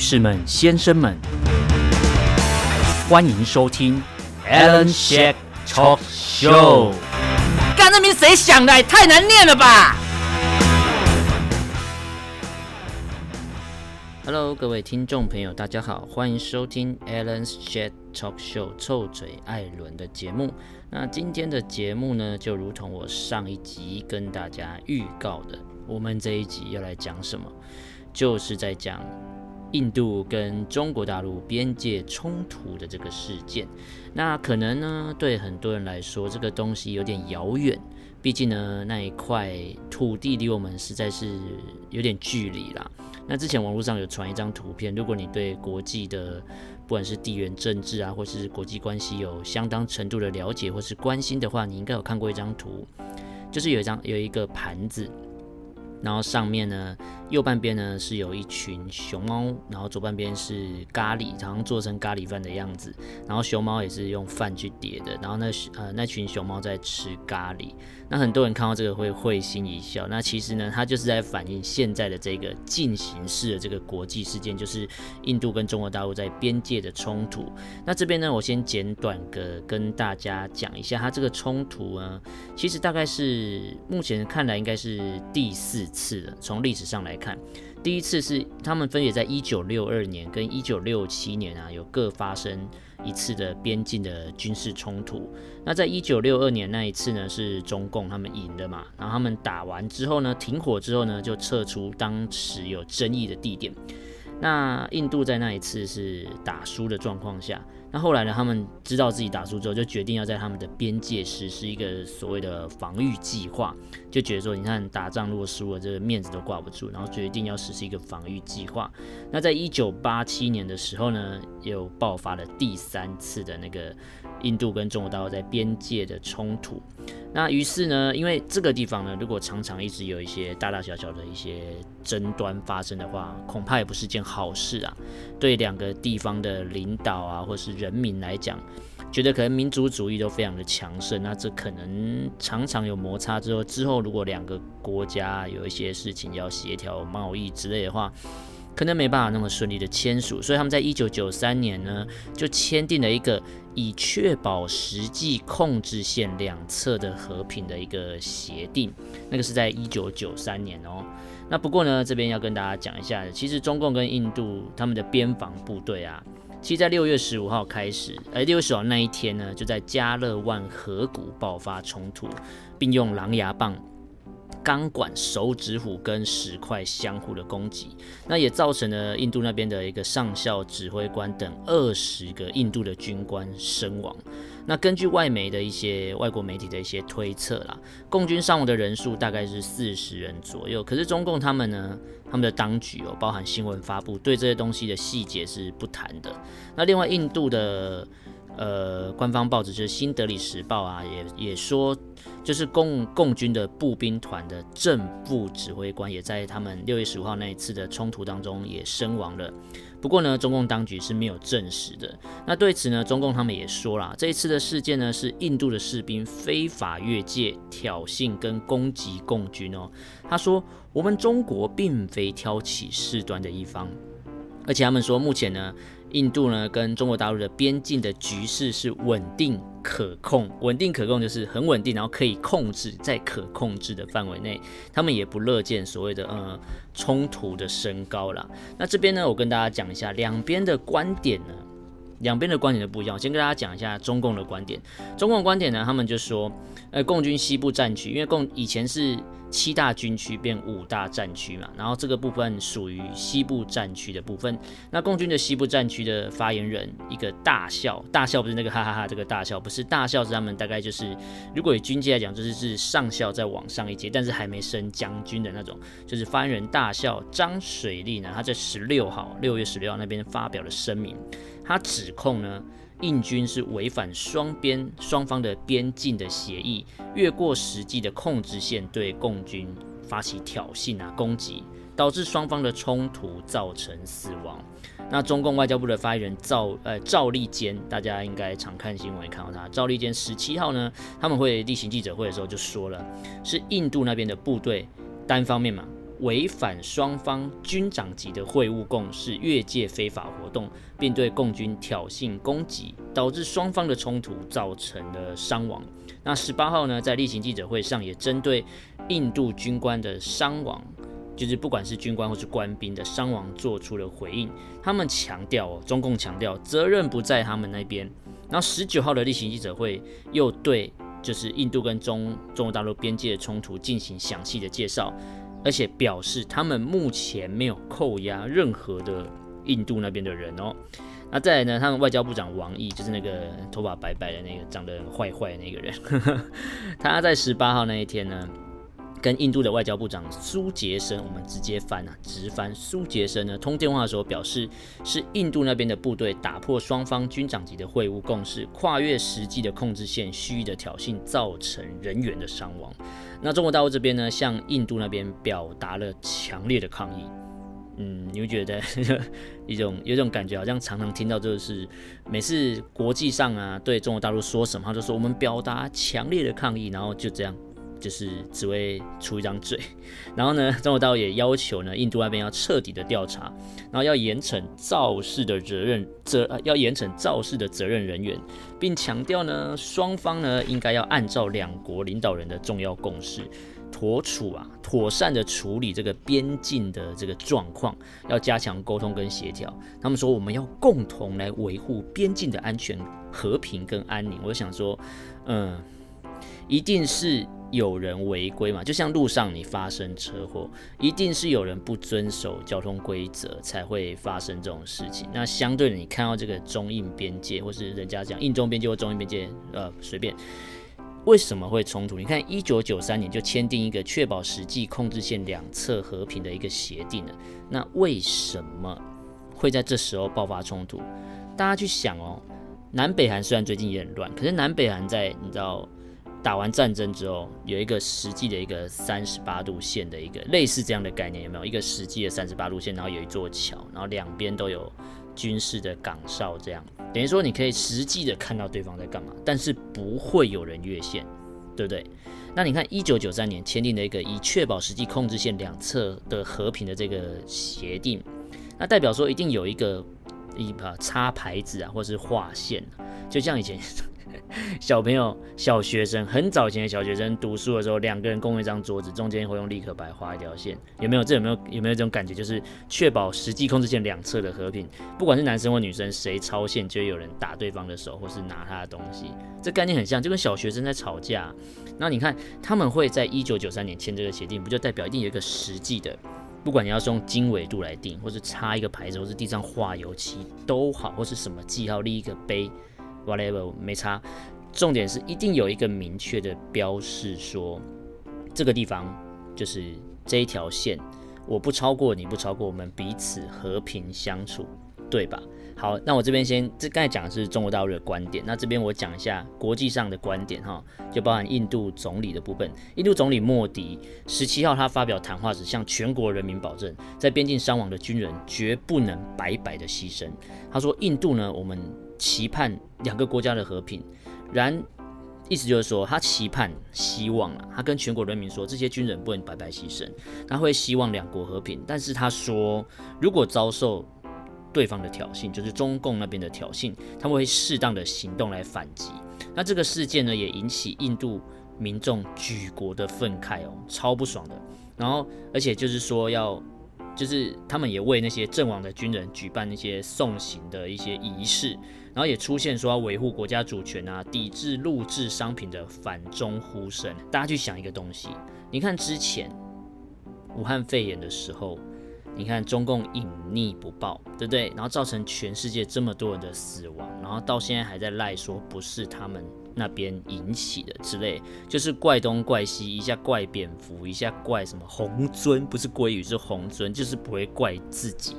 士们、先生们，欢迎收听 Alan Shake Talk Show。干，那名谁想的？太难念了吧！Hello，各位听众朋友，大家好，欢迎收听 Alan Shake Talk Show 臭嘴艾伦的节目。那今天的节目呢，就如同我上一集跟大家预告的，我们这一集要来讲什么？就是在讲印度跟中国大陆边界冲突的这个事件。那可能呢，对很多人来说，这个东西有点遥远。毕竟呢，那一块土地离我们实在是有点距离啦。那之前网络上有传一张图片，如果你对国际的不管是地缘政治啊，或是国际关系有相当程度的了解或是关心的话，你应该有看过一张图，就是有一张有一个盘子。然后上面呢，右半边呢是有一群熊猫，然后左半边是咖喱，好像做成咖喱饭的样子。然后熊猫也是用饭去叠的。然后那呃那群熊猫在吃咖喱。那很多人看到这个会会心一笑。那其实呢，它就是在反映现在的这个进行式的这个国际事件，就是印度跟中国大陆在边界的冲突。那这边呢，我先简短的跟大家讲一下，它这个冲突呢，其实大概是目前看来应该是第四次的。从历史上来看，第一次是他们分别在一九六二年跟一九六七年啊，有各发生一次的边境的军事冲突。那在一九六二年那一次呢，是中共他们赢的嘛，然后他们打完之后呢，停火之后呢，就撤出当时有争议的地点。那印度在那一次是打输的状况下。那后来呢？他们知道自己打输之后，就决定要在他们的边界实施一个所谓的防御计划，就觉得说，你看打仗如果输了，这个面子都挂不住，然后决定要实施一个防御计划。那在一九八七年的时候呢，又爆发了第三次的那个印度跟中国大陆在边界的冲突。那于是呢，因为这个地方呢，如果常常一直有一些大大小小的一些争端发生的话，恐怕也不是件好事啊。对两个地方的领导啊，或是人民来讲，觉得可能民族主义都非常的强盛，那这可能常常有摩擦之后，之后如果两个国家有一些事情要协调贸易之类的话。可能没办法那么顺利的签署，所以他们在一九九三年呢，就签订了一个以确保实际控制线两侧的和平的一个协定。那个是在一九九三年哦。那不过呢，这边要跟大家讲一下，其实中共跟印度他们的边防部队啊，其实在六月十五号开始，呃，六月十号那一天呢，就在加勒万河谷爆发冲突，并用狼牙棒。钢管、手指虎跟石块相互的攻击，那也造成了印度那边的一个上校指挥官等二十个印度的军官身亡。那根据外媒的一些外国媒体的一些推测啦，共军伤亡的人数大概是四十人左右。可是中共他们呢，他们的当局哦，包含新闻发布，对这些东西的细节是不谈的。那另外印度的。呃，官方报纸就是《新德里时报》啊，也也说，就是共共军的步兵团的正副指挥官也在他们六月十五号那一次的冲突当中也身亡了。不过呢，中共当局是没有证实的。那对此呢，中共他们也说了，这一次的事件呢是印度的士兵非法越界挑衅跟攻击共军哦。他说，我们中国并非挑起事端的一方，而且他们说目前呢。印度呢，跟中国大陆的边境的局势是稳定可控，稳定可控就是很稳定，然后可以控制在可控制的范围内，他们也不乐见所谓的呃冲突的升高了。那这边呢，我跟大家讲一下两边的观点呢，两边的观点都不一样。我先跟大家讲一下中共的观点，中共观点呢，他们就说，呃，共军西部战区，因为共以前是。七大军区变五大战区嘛，然后这个部分属于西部战区的部分。那共军的西部战区的发言人一个大校，大校不是那个哈哈哈，这个大校不是大校，是他们大概就是，如果以军阶来讲，就是是上校再往上一阶，但是还没升将军的那种，就是发言人大校张水利呢，他在十六号，六月十六号那边发表了声明，他指控呢。印军是违反双边双方的边境的协议，越过实际的控制线，对共军发起挑衅啊攻击，导致双方的冲突造成死亡。那中共外交部的发言人赵呃赵立坚，大家应该常看新闻看到他。赵立坚十七号呢，他们会例行记者会的时候就说了，是印度那边的部队单方面嘛违反双方军长级的会晤共识，越界非法活动，并对共军挑衅攻击，导致双方的冲突造成了伤亡。那十八号呢，在例行记者会上也针对印度军官的伤亡，就是不管是军官或是官兵的伤亡，做出了回应。他们强调哦，中共强调责任不在他们那边。然后十九号的例行记者会又对就是印度跟中中国大陆边界的冲突进行详细的介绍，而且表示他们目前没有扣押任何的印度那边的人哦。那再来呢，他们外交部长王毅就是那个头发白白的那个长得坏坏的那个人，他在十八号那一天呢。跟印度的外交部长苏杰生，我们直接翻啊，直翻。苏杰生呢，通电话的时候表示，是印度那边的部队打破双方军长级的会晤共识，跨越实际的控制线，蓄意的挑衅，造成人员的伤亡。那中国大陆这边呢，向印度那边表达了强烈的抗议。嗯，你会觉得 一种有种感觉，好像常常听到就是每次国际上啊，对中国大陆说什么，他就说我们表达强烈的抗议，然后就这样。就是只会出一张嘴，然后呢，中国大陆也要求呢，印度那边要彻底的调查，然后要严惩肇事的责任责，要严惩肇事的责任人员，并强调呢，双方呢应该要按照两国领导人的重要共识，妥处啊，妥善的处理这个边境的这个状况，要加强沟通跟协调。他们说我们要共同来维护边境的安全、和平跟安宁。我想说，嗯，一定是。有人违规嘛？就像路上你发生车祸，一定是有人不遵守交通规则才会发生这种事情。那相对的，你看到这个中印边界，或是人家讲印中边界或中印边界，呃，随便，为什么会冲突？你看，一九九三年就签订一个确保实际控制线两侧和平的一个协定了。那为什么会在这时候爆发冲突？大家去想哦，南北韩虽然最近也很乱，可是南北韩在你知道。打完战争之后，有一个实际的一个三十八度线的一个类似这样的概念，有没有一个实际的三十八度线？然后有一座桥，然后两边都有军事的岗哨，这样等于说你可以实际的看到对方在干嘛，但是不会有人越线，对不对？那你看一九九三年签订的一个以确保实际控制线两侧的和平的这个协定，那代表说一定有一个一把插牌子啊，或是划线，就像以前。小朋友、小学生，很早前的小学生读书的时候，两个人共用一张桌子，中间会用立可白画一条线，有没有？这有没有？有没有这种感觉？就是确保实际控制线两侧的和平，不管是男生或女生，谁超线就有人打对方的手，或是拿他的东西。这概念很像，就跟小学生在吵架。那你看，他们会在一九九三年签这个协定，不就代表一定有一个实际的，不管你要是用经纬度来定，或是插一个牌子，或是地上画油漆都好，或是什么记号立一个碑。Whatever 没差，重点是一定有一个明确的标示，说这个地方就是这一条线，我不超过，你不超过，我们彼此和平相处，对吧？好，那我这边先，这刚才讲的是中国大陆的观点，那这边我讲一下国际上的观点哈，就包含印度总理的部分。印度总理莫迪十七号他发表谈话时，向全国人民保证，在边境伤亡的军人绝不能白白的牺牲。他说，印度呢，我们。期盼两个国家的和平，然意思就是说，他期盼、希望啊，他跟全国人民说，这些军人不能白白牺牲，他会希望两国和平。但是他说，如果遭受对方的挑衅，就是中共那边的挑衅，他们会适当的行动来反击。那这个事件呢，也引起印度民众举国的愤慨哦，超不爽的。然后，而且就是说要。就是他们也为那些阵亡的军人举办那些送行的一些仪式，然后也出现说要维护国家主权啊，抵制录制商品的反中呼声。大家去想一个东西，你看之前武汉肺炎的时候。你看中共隐匿不报，对不对？然后造成全世界这么多人的死亡，然后到现在还在赖说不是他们那边引起的之类，就是怪东怪西，一下怪蝙蝠，一下怪什么红尊，不是鲑鱼是红尊，就是不会怪自己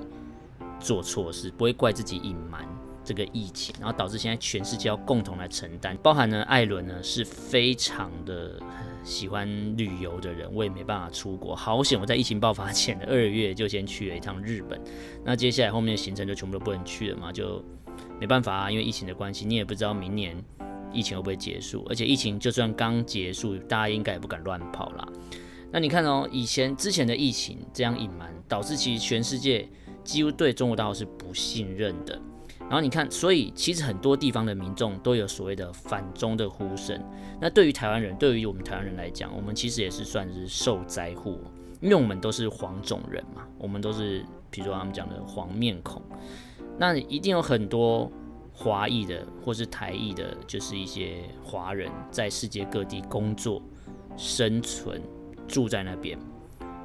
做错事，不会怪自己隐瞒这个疫情，然后导致现在全世界要共同来承担，包含呢艾伦呢是非常的。喜欢旅游的人，我也没办法出国。好险，我在疫情爆发前的二月就先去了一趟日本。那接下来后面的行程就全部都不能去了嘛，就没办法啊，因为疫情的关系，你也不知道明年疫情会不会结束。而且疫情就算刚结束，大家应该也不敢乱跑啦。那你看哦，以前之前的疫情这样隐瞒，导致其实全世界几乎对中国大陆是不信任的。然后你看，所以其实很多地方的民众都有所谓的反中的呼声。那对于台湾人，对于我们台湾人来讲，我们其实也是算是受灾户，因为我们都是黄种人嘛，我们都是，比如说他们讲的黄面孔，那一定有很多华裔的或是台裔的，就是一些华人在世界各地工作、生存。住在那边，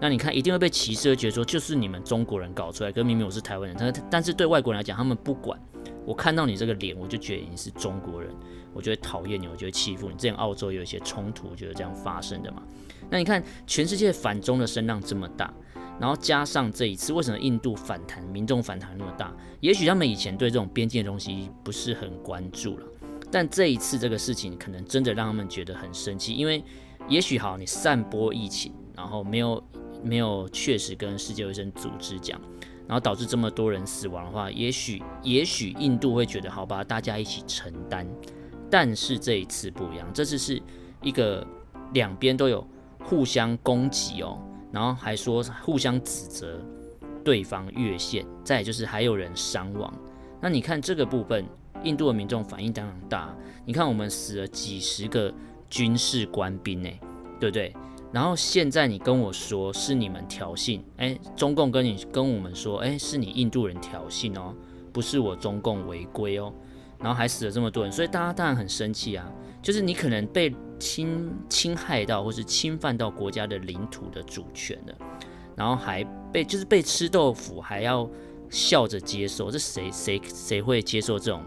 那你看一定会被歧视，会觉得说就是你们中国人搞出来，可明明我是台湾人，但但是对外国人来讲，他们不管，我看到你这个脸，我就觉得你是中国人，我就会讨厌你，我就会欺负你。之前澳洲有一些冲突，就是这样发生的嘛。那你看全世界反中的声浪这么大，然后加上这一次，为什么印度反弹，民众反弹那么大？也许他们以前对这种边境的东西不是很关注了，但这一次这个事情可能真的让他们觉得很生气，因为。也许好，你散播疫情，然后没有没有确实跟世界卫生组织讲，然后导致这么多人死亡的话，也许也许印度会觉得好吧，大家一起承担。但是这一次不一样，这次是一个两边都有互相攻击哦，然后还说互相指责对方越线，再就是还有人伤亡。那你看这个部分，印度的民众反应当然大。你看我们死了几十个。军事官兵呢，对不对？然后现在你跟我说是你们挑衅，哎，中共跟你跟我们说，哎，是你印度人挑衅哦，不是我中共违规哦，然后还死了这么多人，所以大家当然很生气啊，就是你可能被侵侵害到或是侵犯到国家的领土的主权的，然后还被就是被吃豆腐，还要笑着接受，这谁谁谁会接受这种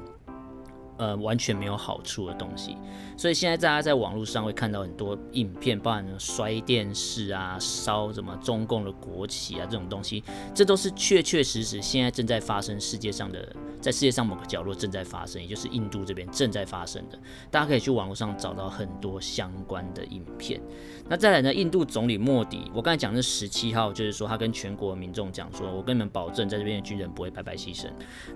呃完全没有好处的东西？所以现在大家在网络上会看到很多影片，包含摔电视啊、烧什么中共的国旗啊这种东西，这都是确确实实现在正在发生世界上的，在世界上某个角落正在发生，也就是印度这边正在发生的。大家可以去网络上找到很多相关的影片。那再来呢，印度总理莫迪，我刚才讲的是十七号，就是说他跟全国民众讲说，我跟你们保证，在这边的军人不会白白牺牲。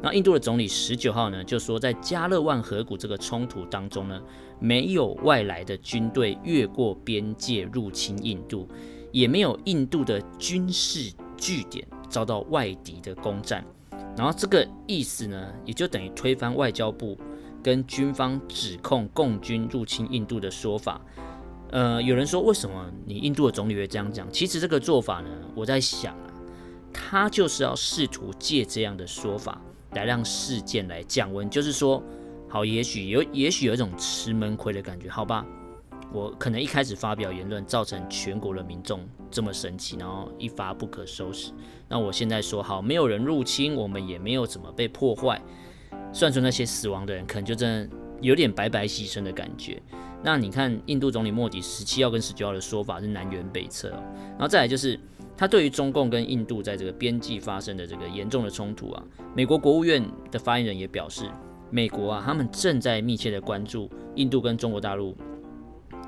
那印度的总理十九号呢，就说在加勒万河谷这个冲突当中呢。没有外来的军队越过边界入侵印度，也没有印度的军事据点遭到外敌的攻占。然后这个意思呢，也就等于推翻外交部跟军方指控共军入侵印度的说法。呃，有人说，为什么你印度的总理会这样讲？其实这个做法呢，我在想啊，他就是要试图借这样的说法来让事件来降温，就是说。好，也许有，也许有一种吃闷亏的感觉，好吧？我可能一开始发表言论，造成全国的民众这么生气，然后一发不可收拾。那我现在说好，没有人入侵，我们也没有怎么被破坏。算出那些死亡的人，可能就真的有点白白牺牲的感觉。那你看，印度总理莫迪十七号跟十九号的说法是南辕北辙。然后再来就是，他对于中共跟印度在这个边际发生的这个严重的冲突啊，美国国务院的发言人也表示。美国啊，他们正在密切的关注印度跟中国大陆，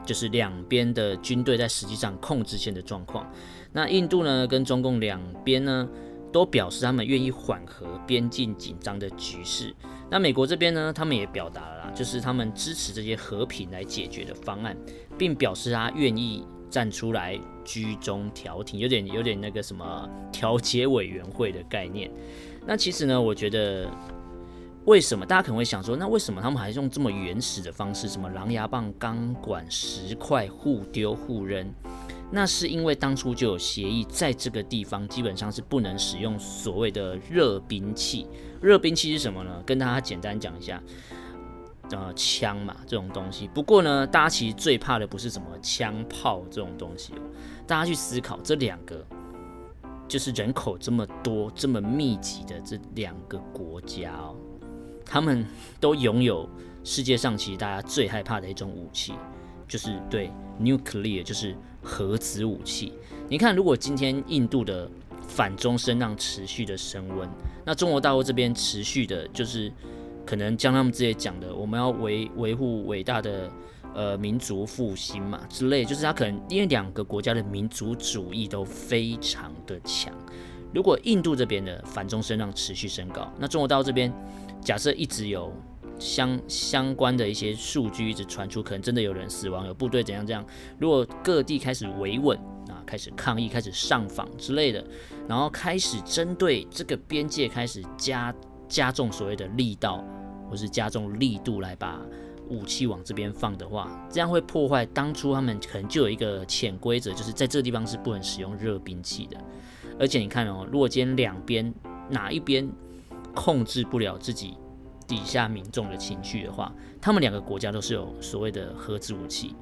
就是两边的军队在实际上控制线的状况。那印度呢，跟中共两边呢，都表示他们愿意缓和边境紧张的局势。那美国这边呢，他们也表达了啦，就是他们支持这些和平来解决的方案，并表示他愿意站出来居中调停，有点有点那个什么调解委员会的概念。那其实呢，我觉得。为什么大家可能会想说，那为什么他们还是用这么原始的方式，什么狼牙棒、钢管、石块互丢互扔？那是因为当初就有协议，在这个地方基本上是不能使用所谓的热兵器。热兵器是什么呢？跟大家简单讲一下，呃，枪嘛，这种东西。不过呢，大家其实最怕的不是什么枪炮这种东西哦。大家去思考这两个，就是人口这么多、这么密集的这两个国家哦。他们都拥有世界上其实大家最害怕的一种武器，就是对 nuclear，就是核子武器。你看，如果今天印度的反中声浪持续的升温，那中国大陆这边持续的，就是可能将他们之前讲的，我们要维维护伟大的呃民族复兴嘛之类，就是他可能因为两个国家的民族主义都非常的强。如果印度这边的反中声浪持续升高，那中国大陆这边。假设一直有相相关的一些数据一直传出，可能真的有人死亡，有部队怎样这样。如果各地开始维稳啊，开始抗议，开始上访之类的，然后开始针对这个边界开始加加重所谓的力道，或是加重力度来把武器往这边放的话，这样会破坏当初他们可能就有一个潜规则，就是在这个地方是不能使用热兵器的。而且你看哦，如果今天两边哪一边控制不了自己底下民众的情绪的话，他们两个国家都是有所谓的核子武器。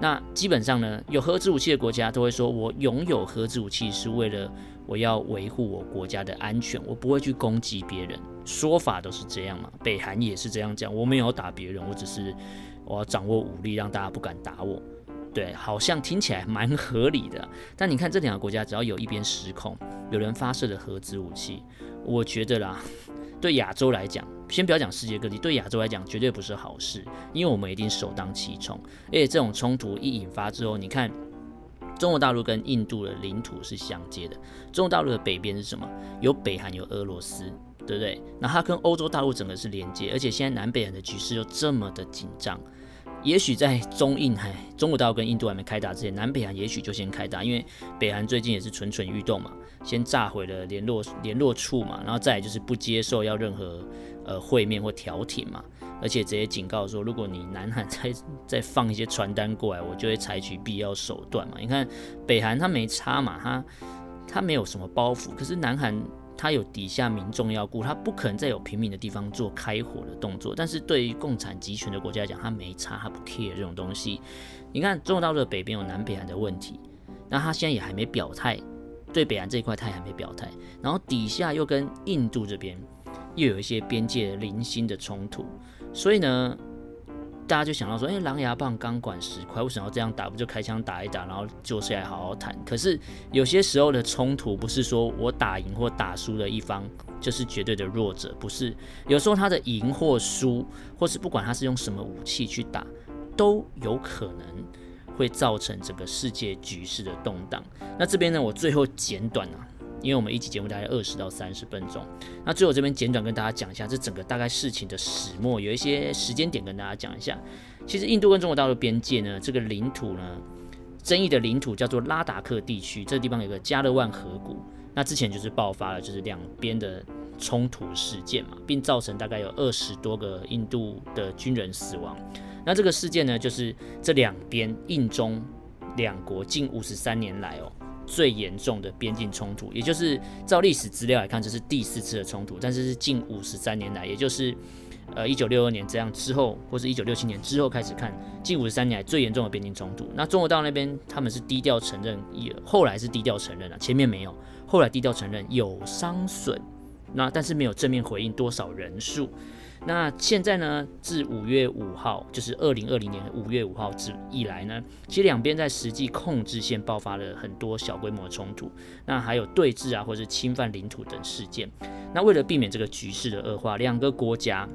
那基本上呢，有核子武器的国家都会说，我拥有核子武器是为了我要维护我国家的安全，我不会去攻击别人。说法都是这样嘛，北韩也是这样讲，我没有打别人，我只是我要掌握武力，让大家不敢打我。对，好像听起来蛮合理的。但你看这两个国家，只要有一边失控，有人发射了核子武器，我觉得啦，对亚洲来讲，先不要讲世界各地，对亚洲来讲绝对不是好事，因为我们一定首当其冲。而且这种冲突一引发之后，你看中国大陆跟印度的领土是相接的，中国大陆的北边是什么？有北韩，有俄罗斯。对不对？那它跟欧洲大陆整个是连接，而且现在南北韩的局势又这么的紧张，也许在中印还中国大陆跟印度还没开打之前，南北韩也许就先开打，因为北韩最近也是蠢蠢欲动嘛，先炸毁了联络联络处嘛，然后再就是不接受要任何呃会面或调停嘛，而且直接警告说，如果你南韩再再放一些传单过来，我就会采取必要手段嘛。你看北韩他没差嘛，他他没有什么包袱，可是南韩。他有底下民众要顾，他不可能在有平民的地方做开火的动作。但是对于共产集权的国家来讲，他没差，他不 care 这种东西。你看，中国大陆的北边有南北韩的问题，那他现在也还没表态，对北韩这一块他也还没表态。然后底下又跟印度这边又有一些边界零星的冲突，所以呢。大家就想到说，哎，狼牙棒钢管石块，为什么要这样打？不就开枪打一打，然后坐下来好好谈？可是有些时候的冲突，不是说我打赢或打输的一方就是绝对的弱者，不是。有时候他的赢或输，或是不管他是用什么武器去打，都有可能会造成整个世界局势的动荡。那这边呢，我最后简短啊。因为我们一集节目大概二十到三十分钟，那最后这边简短跟大家讲一下这整个大概事情的始末，有一些时间点跟大家讲一下。其实印度跟中国大陆边界呢，这个领土呢，争议的领土叫做拉达克地区，这地方有个加勒万河谷，那之前就是爆发了就是两边的冲突事件嘛，并造成大概有二十多个印度的军人死亡。那这个事件呢，就是这两边印中两国近五十三年来哦。最严重的边境冲突，也就是照历史资料来看，这是第四次的冲突，但是是近五十三年来，也就是呃一九六二年这样之后，或是一九六七年之后开始看，近五十三年来最严重的边境冲突。那中国大陆那边他们是低调承认，也后来是低调承认了，前面没有，后来低调承认有伤损，那但是没有正面回应多少人数。那现在呢？自五月五号，就是二零二零年五月五号之以来呢，其实两边在实际控制线爆发了很多小规模冲突，那还有对峙啊，或者是侵犯领土等事件。那为了避免这个局势的恶化，两个国家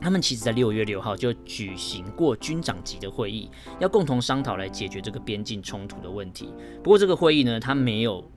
他们其实在六月六号就举行过军长级的会议，要共同商讨来解决这个边境冲突的问题。不过这个会议呢，它没有。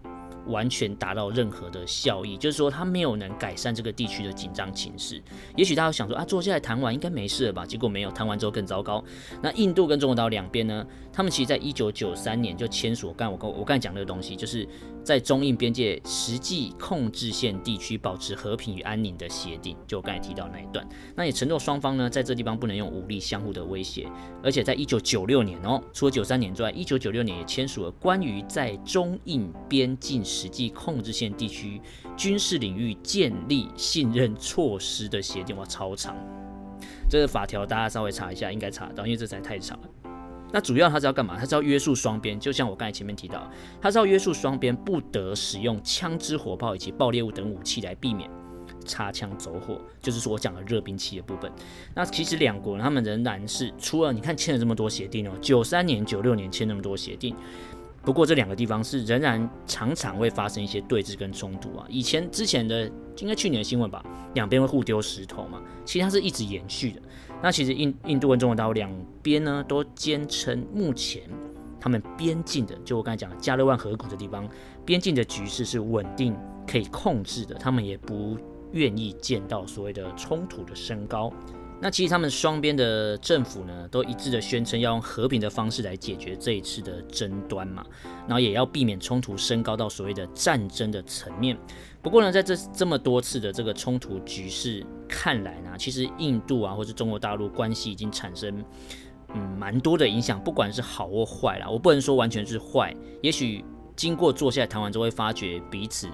完全达到任何的效益，就是说他没有能改善这个地区的紧张情势。也许大家想说啊，坐下来谈完应该没事了吧？结果没有，谈完之后更糟糕。那印度跟中国岛两边呢，他们其实在一九九三年就签署，刚我刚我刚才讲那个东西，就是在中印边界实际控制线地区保持和平与安宁的协定，就我刚才提到那一段。那也承诺双方呢，在这地方不能用武力相互的威胁。而且在一九九六年哦，除了九三年之外，一九九六年也签署了关于在中印边境。实际控制线地区军事领域建立信任措施的协定，哇，超长！这个法条大家稍微查一下，应该查到，因为这实在太长了。那主要它是要干嘛？它是要约束双边，就像我刚才前面提到，它是要约束双边不得使用枪支、火炮以及爆裂物等武器来避免擦枪走火，就是说我讲的热兵器的部分。那其实两国他们仍然是除了你看签了这么多协定哦，九三年、九六年签那么多协定。不过这两个地方是仍然常常会发生一些对峙跟冲突啊。以前之前的应该去年的新闻吧，两边会互丢石头嘛。其实它是一直延续的。那其实印印度跟中国大陆两边呢，都坚称目前他们边境的，就我刚才讲的加勒万河谷的地方，边境的局势是稳定可以控制的。他们也不愿意见到所谓的冲突的升高。那其实他们双边的政府呢，都一致的宣称要用和平的方式来解决这一次的争端嘛，然后也要避免冲突升高到所谓的战争的层面。不过呢，在这这么多次的这个冲突局势看来呢，其实印度啊，或是中国大陆关系已经产生嗯蛮多的影响，不管是好或坏啦，我不能说完全是坏，也许经过坐下来谈完之后，会发觉彼此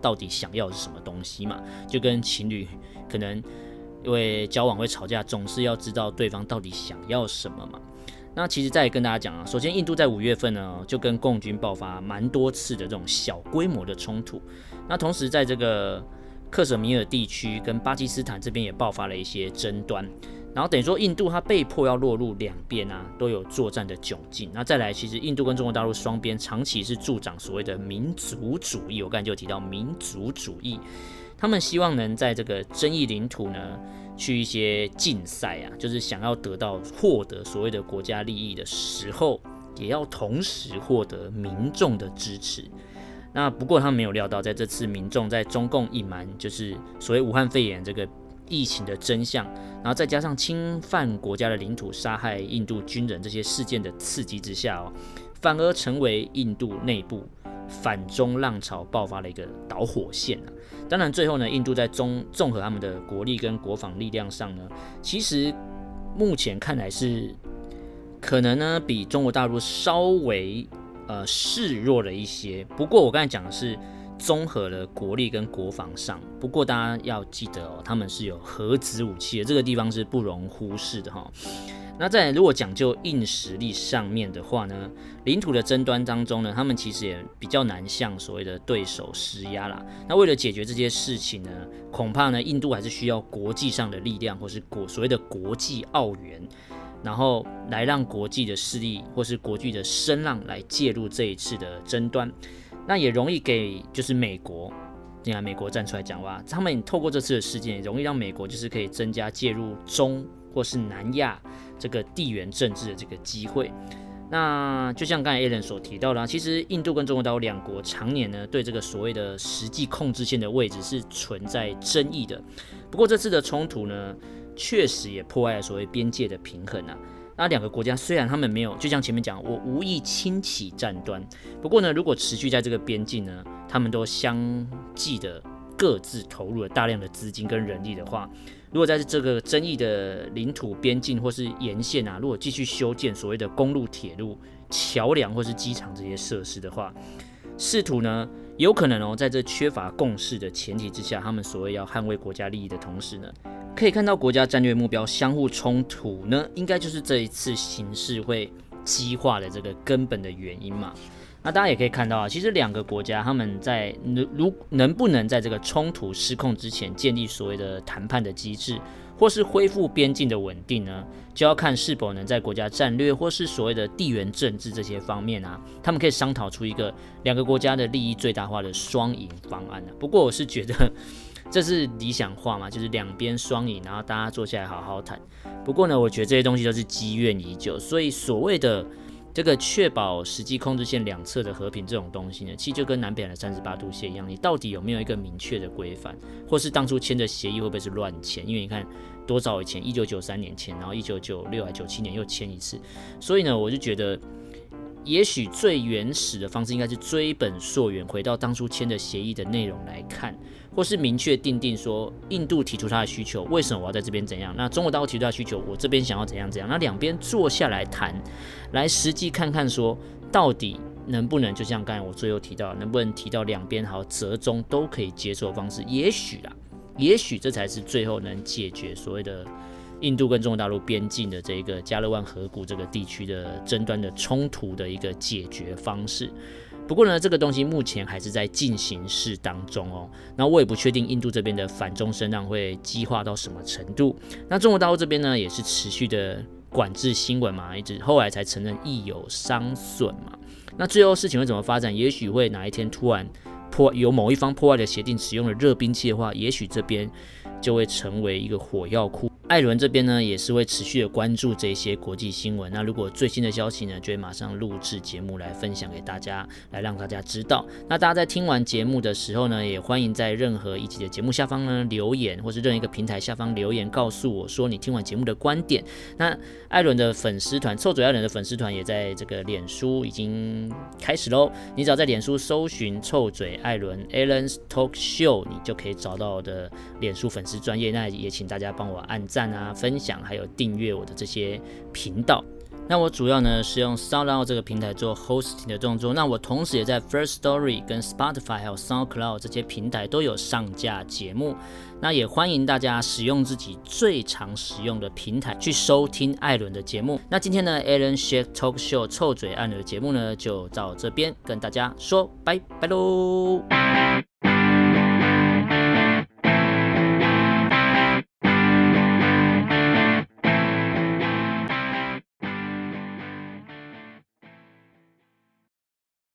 到底想要的是什么东西嘛，就跟情侣可能。因为交往会吵架，总是要知道对方到底想要什么嘛。那其实再跟大家讲啊，首先印度在五月份呢，就跟共军爆发蛮多次的这种小规模的冲突。那同时在这个克什米尔地区跟巴基斯坦这边也爆发了一些争端。然后等于说印度它被迫要落入两边啊都有作战的窘境。那再来，其实印度跟中国大陆双边长期是助长所谓的民族主义。我刚才就提到民族主义。他们希望能在这个争议领土呢，去一些竞赛啊，就是想要得到获得所谓的国家利益的时候，也要同时获得民众的支持。那不过他们没有料到，在这次民众在中共隐瞒就是所谓武汉肺炎这个疫情的真相，然后再加上侵犯国家的领土、杀害印度军人这些事件的刺激之下哦，反而成为印度内部反中浪潮爆发的一个导火线啊。当然，最后呢，印度在综综合他们的国力跟国防力量上呢，其实目前看来是可能呢比中国大陆稍微呃示弱了一些。不过我刚才讲的是综合了国力跟国防上，不过大家要记得哦，他们是有核子武器的，这个地方是不容忽视的哈。那在如果讲究硬实力上面的话呢，领土的争端当中呢，他们其实也比较难向所谓的对手施压啦。那为了解决这些事情呢，恐怕呢，印度还是需要国际上的力量，或是国所谓的国际奥援，然后来让国际的势力或是国际的声浪来介入这一次的争端。那也容易给就是美国，你看美国站出来讲话，他们透过这次的事件，容易让美国就是可以增加介入中或是南亚。这个地缘政治的这个机会，那就像刚才 Alan 所提到的，其实印度跟中国大陆两国常年呢对这个所谓的实际控制线的位置是存在争议的。不过这次的冲突呢，确实也破坏了所谓边界的平衡啊。那两个国家虽然他们没有，就像前面讲，我无意轻启战端，不过呢，如果持续在这个边境呢，他们都相继的各自投入了大量的资金跟人力的话。如果在这个争议的领土边境或是沿线啊，如果继续修建所谓的公路、铁路、桥梁或是机场这些设施的话，试图呢，有可能哦，在这缺乏共识的前提之下，他们所谓要捍卫国家利益的同时呢，可以看到国家战略目标相互冲突呢，应该就是这一次形势会激化的这个根本的原因嘛。那大家也可以看到啊，其实两个国家他们在能如能不能在这个冲突失控之前建立所谓的谈判的机制，或是恢复边境的稳定呢，就要看是否能在国家战略或是所谓的地缘政治这些方面啊，他们可以商讨出一个两个国家的利益最大化的双赢方案呢。不过我是觉得这是理想化嘛，就是两边双赢，然后大家坐下来好好谈。不过呢，我觉得这些东西都是积怨已久，所以所谓的。这个确保实际控制线两侧的和平这种东西呢，其实就跟南北韩的三十八度线一样，你到底有没有一个明确的规范，或是当初签的协议会不会是乱签？因为你看多早以前，一九九三年签，然后一九九六还九七年又签一次，所以呢，我就觉得。也许最原始的方式应该是追本溯源，回到当初签的协议的内容来看，或是明确定定说，印度提出他的需求，为什么我要在这边怎样？那中国大陆提出他需求，我这边想要怎样怎样？那两边坐下来谈，来实际看看说，到底能不能就像刚才我最后提到，能不能提到两边好折中都可以接受的方式？也许啦，也许这才是最后能解决所谓的。印度跟中国大陆边境的这个加勒万河谷这个地区的争端的冲突的一个解决方式。不过呢，这个东西目前还是在进行式当中哦。那我也不确定印度这边的反中声浪会激化到什么程度。那中国大陆这边呢，也是持续的管制新闻嘛，一直后来才承认意有伤损嘛。那最后事情会怎么发展？也许会哪一天突然破有某一方破坏的协定，使用了热兵器的话，也许这边。就会成为一个火药库。艾伦这边呢，也是会持续的关注这些国际新闻。那如果最新的消息呢，就会马上录制节目来分享给大家，来让大家知道。那大家在听完节目的时候呢，也欢迎在任何一集的节目下方呢留言，或是任何一个平台下方留言，告诉我说你听完节目的观点。那艾伦的粉丝团，臭嘴艾伦的粉丝团也在这个脸书已经开始喽。你只要在脸书搜寻“臭嘴艾伦 ”（Alan's Talk Show），你就可以找到我的脸书粉丝专业。那也请大家帮我按赞啊、分享，还有订阅我的这些频道。那我主要呢是用 SoundCloud 这个平台做 hosting 的动作。那我同时也在 First Story、跟 Spotify 还有 SoundCloud 这些平台都有上架节目。那也欢迎大家使用自己最常使用的平台去收听艾伦的节目。那今天呢，Alan Shake Talk Show 臭嘴艾伦的节目呢就到这边跟大家说拜拜喽。